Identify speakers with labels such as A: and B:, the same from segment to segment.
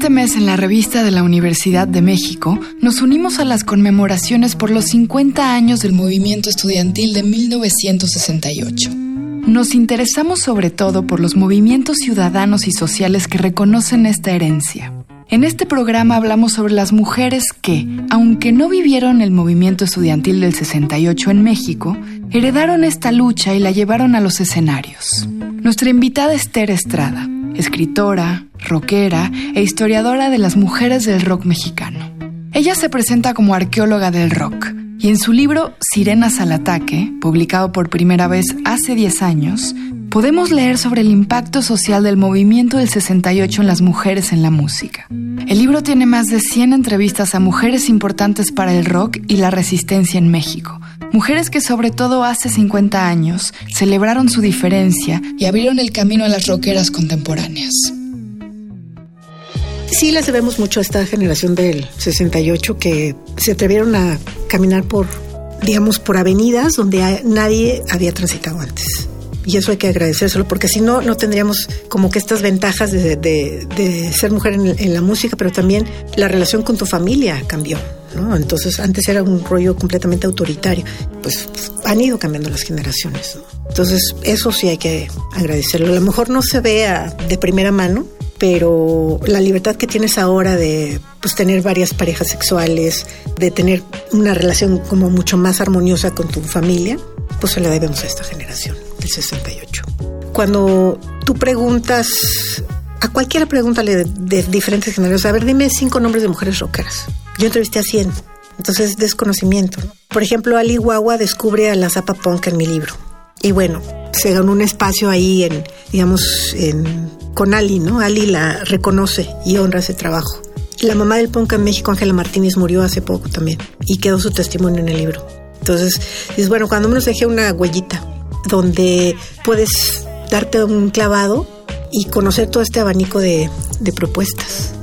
A: Este mes en la revista de la Universidad de México nos unimos a las conmemoraciones por los 50 años del movimiento estudiantil de 1968. Nos interesamos sobre todo por los movimientos ciudadanos y sociales que reconocen esta herencia. En este programa hablamos sobre las mujeres que, aunque no vivieron el movimiento estudiantil del 68 en México, heredaron esta lucha y la llevaron a los escenarios. Nuestra invitada es Tere Estrada, escritora, rockera e historiadora de las mujeres del rock mexicano. Ella se presenta como arqueóloga del rock y en su libro Sirenas al Ataque, publicado por primera vez hace 10 años, podemos leer sobre el impacto social del movimiento del 68 en las mujeres en la música. El libro tiene más de 100 entrevistas a mujeres importantes para el rock y la resistencia en México. Mujeres que sobre todo hace 50 años celebraron su diferencia y abrieron el camino a las rockeras contemporáneas.
B: Sí las debemos mucho a esta generación del 68 que se atrevieron a caminar por, digamos, por avenidas donde nadie había transitado antes y eso hay que agradecérselo porque si no, no tendríamos como que estas ventajas de, ser mujer en, la música, pero también la relación con tu familia cambió. ¿No? Entonces antes era un rollo completamente autoritario, pues han ido cambiando las generaciones. Entonces eso sí hay que agradecerlo. A lo mejor no se vea de primera mano, pero la libertad que tienes ahora de pues, tener varias parejas sexuales, de tener una relación como mucho más armoniosa con tu familia, pues se la debemos a esta generación del 68. Cuando tú preguntas, a cualquiera pregúntale de, diferentes generaciones, a ver, dime cinco nombres de mujeres rockeras. Yo entrevisté a 100, entonces desconocimiento. Por ejemplo, Ali Guagua descubre a la Zapa Punk en mi libro. Y bueno, se ganó un espacio ahí en, digamos, en, con Ali, ¿no? Ali la reconoce y honra ese trabajo. La mamá del punk en México, Ángela Martínez, murió hace poco también y quedó su testimonio en el libro. Entonces, es bueno, cuando menos dejé una huellita donde puedes darte un clavado y conocer todo este abanico de, propuestas.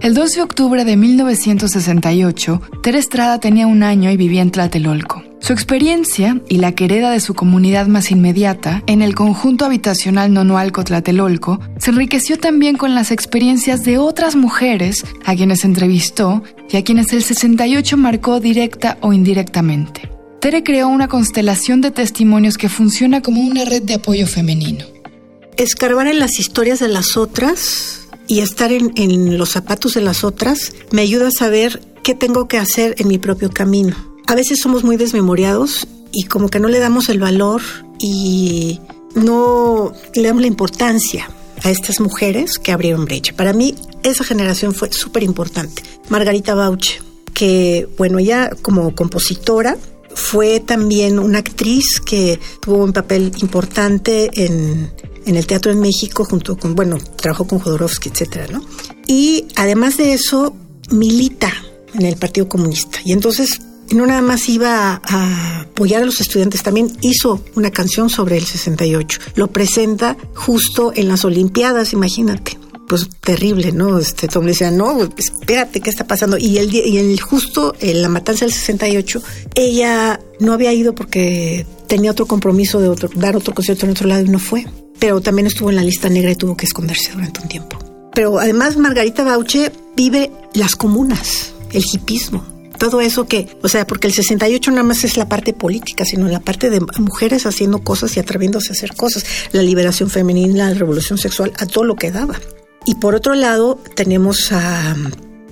A: El 12 de octubre de 1968, Tere Estrada tenía un año y vivía en Tlatelolco. Su experiencia y la querida de su comunidad más inmediata, en el conjunto habitacional Nonoalco Tlatelolco, se enriqueció también con las experiencias de otras mujeres a quienes entrevistó y a quienes el 68 marcó directa o indirectamente. Tere creó una constelación de testimonios que funciona como una red de apoyo femenino.
B: Escarbar en las historias de las otras y estar en, los zapatos de las otras me ayuda a saber qué tengo que hacer en mi propio camino. A veces somos muy desmemoriados y como que no le damos el valor y no le damos la importancia a estas mujeres que abrieron brecha. Para mí esa generación fue súper importante. Margarita Bauche, que bueno, ella como compositora fue también una actriz que tuvo un papel importante en, el teatro en México junto con, bueno, trabajó con Jodorowsky, etcétera, ¿no? Y además de eso, milita en el Partido Comunista. Y entonces no nada más iba a, apoyar a los estudiantes, también hizo una canción sobre el 68. Lo presenta justo en las Olimpiadas, imagínate pues terrible, ¿no? Este Tom decía, no, espérate, ¿qué está pasando? Y el, y el justo en la matanza del 68, ella no había ido porque tenía otro compromiso de dar otro concierto en otro lado y no fue. Pero también estuvo en la lista negra y tuvo que esconderse durante un tiempo. Pero además Margarita Bauche vive las comunas, el hipismo, todo eso que, o sea, porque el 68 nada más es la parte política, sino la parte de mujeres haciendo cosas y atreviéndose a hacer cosas, la liberación femenina, la revolución sexual, a todo lo que daba. Y por otro lado tenemos a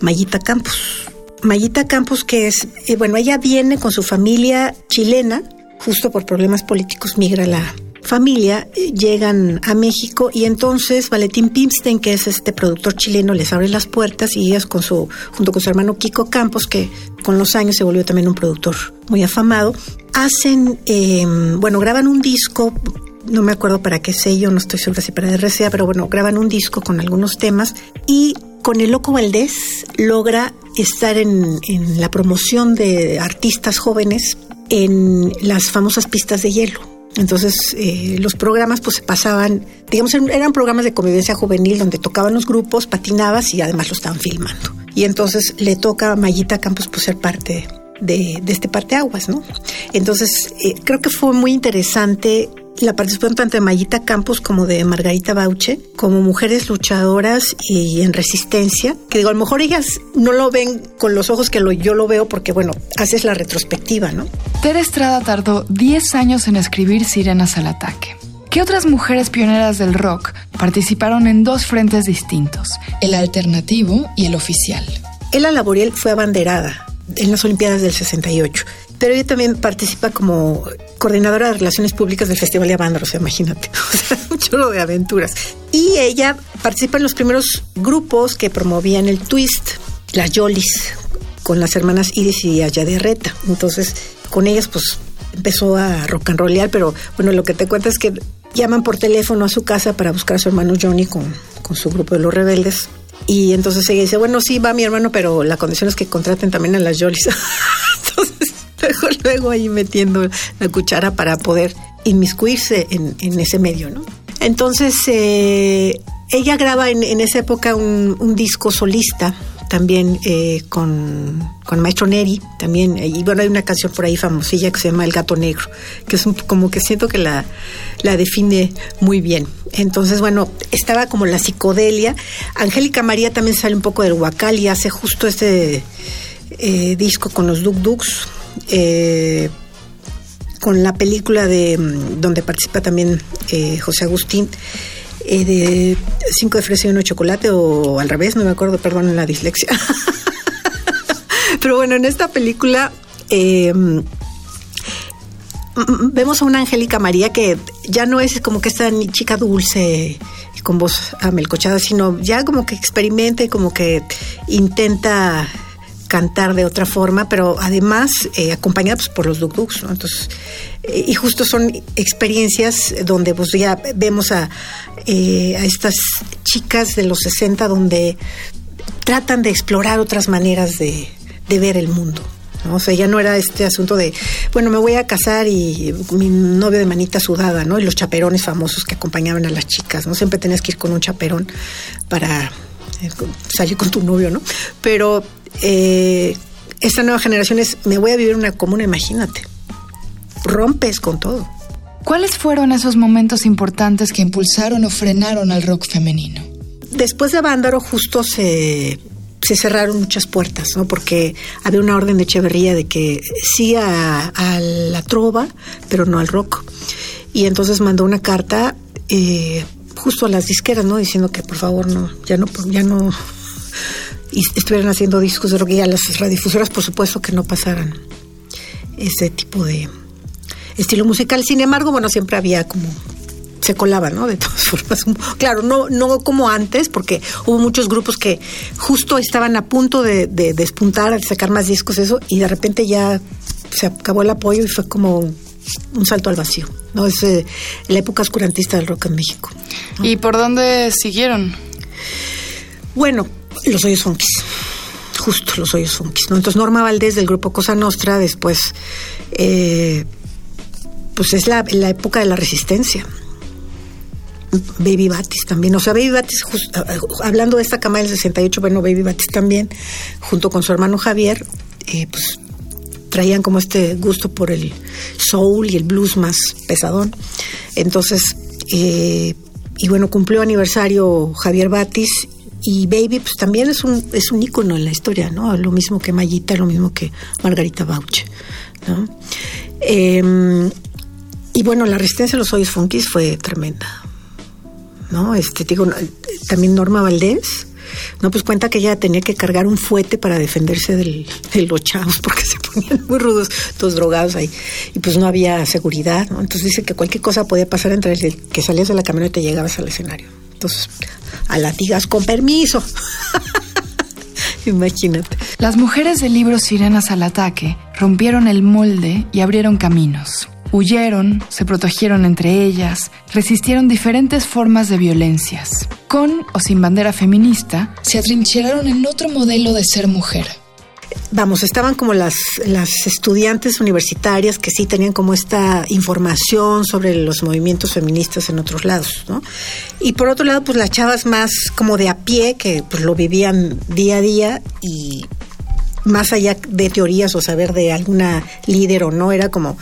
B: Mayita Campos. Mayita Campos que es, eh, bueno, ella viene con su familia chilena, justo por problemas políticos migra la familia, eh, llegan a México y entonces Valentín Pimstein, que es este productor chileno, les abre las puertas y ellas con su, junto con su hermano Kiko Campos, que con los años se volvió también un productor muy afamado, hacen, em, bueno, graban un disco no me acuerdo para qué sello, no estoy segura si para RCA, pero bueno, graban un disco con algunos temas y con el Loco Valdés logra estar en, la promoción de artistas jóvenes en las famosas pistas de hielo. Entonces eh, los programas pues se pasaban, digamos, eran programas de convivencia juvenil donde tocaban los grupos, patinabas y además lo estaban filmando. Y entonces le toca a Mayita Campos pues ser parte de, de este parteaguas, ¿no? Entonces eh, creo que fue muy interesante la participación tanto de Mayita Campos como de Margarita Bauche, como mujeres luchadoras y en resistencia, que digo, a lo mejor ellas no lo ven con los ojos que yo lo veo porque, bueno, haces la retrospectiva, ¿no?
A: Tere Estrada tardó 10 años en escribir Sirenas al Ataque. ¿Qué otras mujeres pioneras del rock participaron en dos frentes distintos, el alternativo y el oficial?
B: Ella Laboriel fue abanderada en las Olimpiadas del 68 pero ella también participa como coordinadora de relaciones públicas del Festival de Avándaro, o sea, imagínate, o sea, un de aventuras. Y ella participa en los primeros grupos que promovían el twist, las Yolis, con las hermanas Iris y Reta. Entonces, con ellas, pues, empezó a rock and rollear, pero bueno, lo que te cuenta es que llaman por teléfono a su casa para buscar a su hermano Johnny con, con su grupo de los rebeldes. Y entonces ella dice, bueno, sí, va mi hermano, pero la condición es que contraten también a las Yolis. entonces luego ahí metiendo la cuchara para poder inmiscuirse en, ese medio, ¿no? Entonces, eh, ella graba en, esa época un, disco solista también eh, con, con, Maestro Neri, también, y bueno, hay una canción por ahí famosilla que se llama El Gato Negro, que es como que siento que la, la define muy bien. Entonces, bueno, estaba como la psicodelia. Angélica María también sale un poco del huacal y hace justo este eh, disco con los Duk Duks, eh, con la película de mm, donde participa también eh, José Agustín, eh, de Cinco de fresa y uno de chocolate, o al revés, no me acuerdo, perdón, la dislexia. Pero bueno, en esta película mm, mm, vemos a una Angélica María que ya no es como que esta chica dulce con voz amelcochada, sino ya como que experimenta y como que intenta cantar de otra forma, pero además eh, acompañados por los duk ¿no? Entonces, eh, y justo son experiencias donde pues ya vemos a, eh, estas chicas de los 60 donde tratan de explorar otras maneras de, ver el mundo. ¿no? O sea, ya no era este asunto de, bueno, me voy a casar y mi novio de manita sudada, ¿no? Y los chaperones famosos que acompañaban a las chicas, ¿no? Siempre tenías que ir con un chaperón para salir con tu novio, ¿no? Pero eh, esta nueva generación es, me voy a vivir una comuna, imagínate. Rompes con todo.
A: ¿Cuáles fueron esos momentos importantes que impulsaron o frenaron al rock femenino?
B: Después de Vándaro justo se, se cerraron muchas puertas, ¿no? Porque había una orden de Echeverría de que sí a, la trova, pero no al rock. Y entonces mandó una carta eh, justo a las disqueras, ¿no? Diciendo que por favor no, ya no, ya no y estuvieran haciendo discos de rock y a las radiodifusoras, por supuesto, que no pasaran ese tipo de estilo musical. Sin embargo, bueno, siempre había como se colaba, ¿no? De todas formas. Claro, no, no como antes, porque hubo muchos grupos que justo estaban a punto de, despuntar, de sacar más discos, eso, y de repente ya se acabó el apoyo y fue como un salto al vacío, ¿no? Es eh, la época oscurantista del rock en México.
A: ¿Y por dónde siguieron?
B: Bueno, los hoyos funkis. Justo los hoyos funkis. ¿no? Entonces Norma Valdés del grupo Cosa Nostra, después, eh, pues es la, época de la resistencia. Baby Batis también. O sea, Baby Batis, hablando de esta cama del 68, bueno, Baby Batis también, junto con su hermano Javier, eh, pues traían como este gusto por el soul y el blues más pesadón. Entonces, eh, y bueno, cumplió aniversario Javier Batis y Baby pues también es un, es un ícono en la historia, ¿no? Lo mismo que Mayita, lo mismo que Margarita Bauche, ¿no? Em, y bueno, la resistencia a los hoyos funkis fue tremenda, ¿no? Este, digo, también Norma Valdés, no, pues cuenta que ella tenía que cargar un fuete para defenderse del, de los chavos porque se ponían muy rudos, todos drogados ahí. Y pues no había seguridad, ¿no? Entonces dice que cualquier cosa podía pasar entre el que salías de la camioneta y llegabas al escenario. Entonces, a latigas con permiso. Imagínate.
A: Las mujeres del libro Sirenas al ataque rompieron el molde y abrieron caminos. Huyeron, se protegieron entre ellas, resistieron diferentes formas de violencias. Con o sin bandera feminista, se atrincheraron en otro modelo de ser mujer
B: vamos, estaban como las, las estudiantes universitarias que sí tenían como esta información sobre los movimientos feministas en otros lados, ¿no? Y por otro lado, pues las chavas más como de a pie, que pues lo vivían día a día y más allá de teorías o saber de alguna líder o no, era como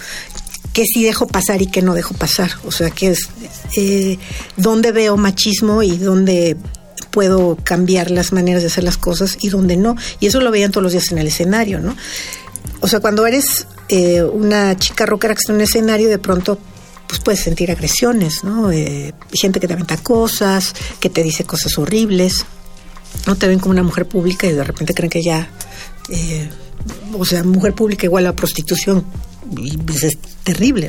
B: qué sí dejo pasar y qué no dejo pasar. O sea, que es eh, dónde veo machismo y dónde puedo cambiar las maneras de hacer las cosas y dónde no. Y eso lo veían todos los días en el escenario, ¿no? O sea, cuando eres eh, una chica rockera que está en un escenario, de pronto pues puedes sentir agresiones, ¿no? Eh, gente que te aventa cosas, que te dice cosas horribles, no te ven como una mujer pública y de repente creen que ya, eh, o sea, mujer pública igual a prostitución, y pues es terrible.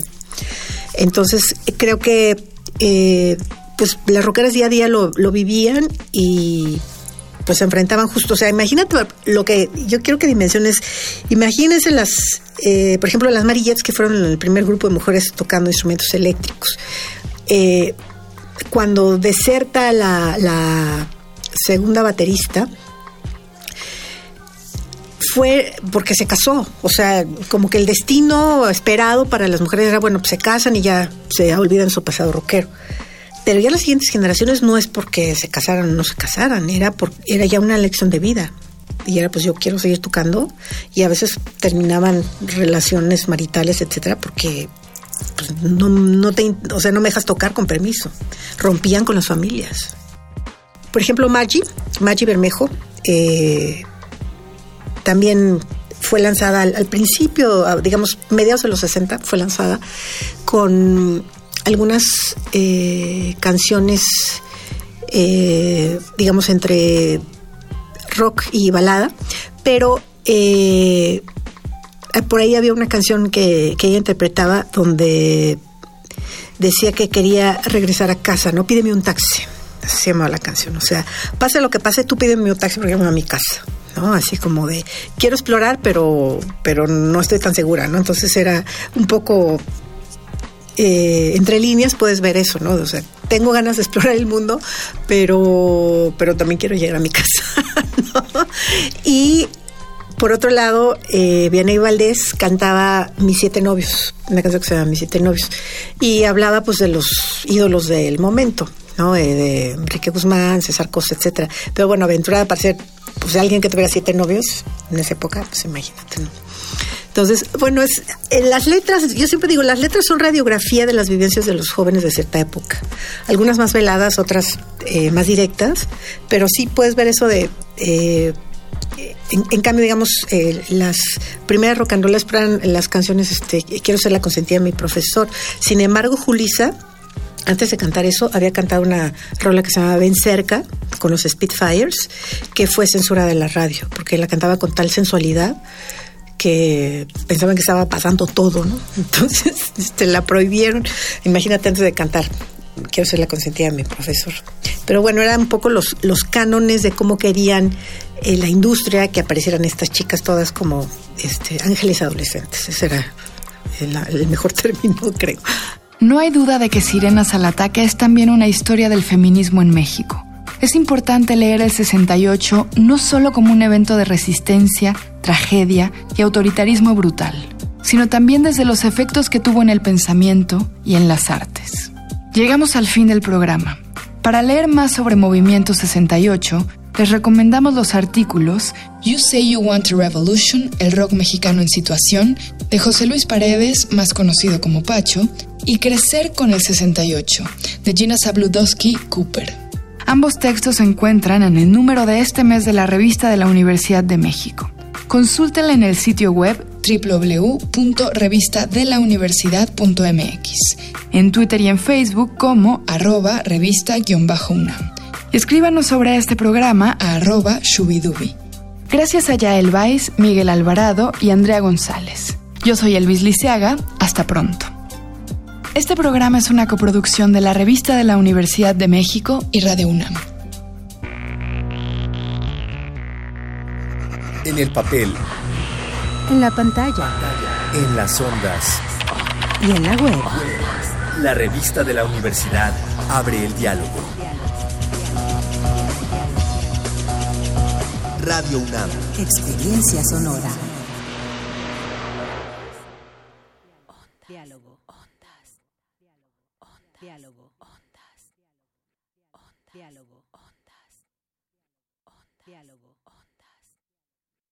B: Entonces, creo que pues las rockeras día a día lo, lo vivían y pues se enfrentaban justo, o sea, imagínate lo que yo quiero que dimensiones, imagínense las, eh, por ejemplo, las Marillettes que fueron el primer grupo de mujeres tocando instrumentos eléctricos. Eh, cuando deserta la, la segunda baterista, fue porque se casó, o sea, como que el destino esperado para las mujeres era, bueno, pues se casan y ya se olvidan su pasado rockero. Pero ya las siguientes generaciones no es porque se casaran o no se casaran, era, era ya una lección de vida. Y era pues yo quiero seguir tocando y a veces terminaban relaciones maritales, etcétera, porque pues, no, no te, o sea, no me dejas tocar con permiso. Rompían con las familias. Por ejemplo, Maggie, Maggie Bermejo, eh, también fue lanzada al, al, principio, digamos, mediados de los 60, fue lanzada con algunas eh, canciones, eh, digamos, entre rock y balada, pero eh, por ahí había una canción que, que ella interpretaba donde decía que quería regresar a casa, no pídeme un taxi, se llamaba la canción, o sea, pase lo que pase, tú pídeme un taxi porque voy a mi casa. ¿no? Así como de quiero explorar, pero, pero no estoy tan segura, ¿no? Entonces era un poco eh, entre líneas puedes ver eso, ¿no? O sea, tengo ganas de explorar el mundo, pero, pero también quiero llegar a mi casa, ¿no? Y por otro lado, eh, Vianney Valdés cantaba Mis siete novios, una canción que se llama Mis siete novios, y hablaba pues de los ídolos del momento, ¿no? De Enrique Guzmán, César Costa, etcétera. Pero bueno, aventurada para ser pues alguien que tuviera siete novios en esa época, pues imagínate, ¿no? Entonces, bueno, es las letras, yo siempre digo, las letras son radiografía de las vivencias de los jóvenes de cierta época. Algunas más veladas, otras eh, más directas, pero sí puedes ver eso de... Eh, en, en, cambio, digamos, eh, las primeras rolls eran las canciones este, Quiero ser la consentida de mi profesor. Sin embargo, Julisa, antes de cantar eso, había cantado una rola que se llamaba Ven cerca, con los Spitfires, que fue censura de la radio, porque la cantaba con tal sensualidad que pensaban que estaba pasando todo, ¿no? Entonces este, la prohibieron. Imagínate antes de cantar, quiero ser la consentida de mi profesor. Pero bueno, eran un poco los, los cánones de cómo querían eh, la industria que aparecieran estas chicas todas como este, ángeles adolescentes. Ese era el, el mejor término, creo.
A: No hay duda de que Sirenas al Ataque es también una historia del feminismo en México. Es importante leer el 68 no solo como un evento de resistencia, tragedia y autoritarismo brutal, sino también desde los efectos que tuvo en el pensamiento y en las artes. Llegamos al fin del programa. Para leer más sobre Movimiento 68, les recomendamos los artículos You Say You Want a Revolution, el rock mexicano en situación, de José Luis Paredes, más conocido como Pacho, y Crecer con el 68, de Gina Zabludowski Cooper. Ambos textos se encuentran en el número de este mes de la revista de la Universidad de México. Consúltenla en el sitio web www.revistadelauniversidad.mx, en Twitter y en Facebook como arroba revista-unam. Escríbanos sobre este programa a arroba shubidubi. Gracias a Yael Vais, Miguel Alvarado y Andrea González. Yo soy Elvis Liceaga, hasta pronto. Este programa es una coproducción de la Revista de la Universidad de México y Radio UNAM.
C: En el papel.
D: En la pantalla.
C: En las ondas.
D: Y en la web.
C: La revista de la universidad abre el diálogo.
D: Radio UNAM. Experiencia sonora.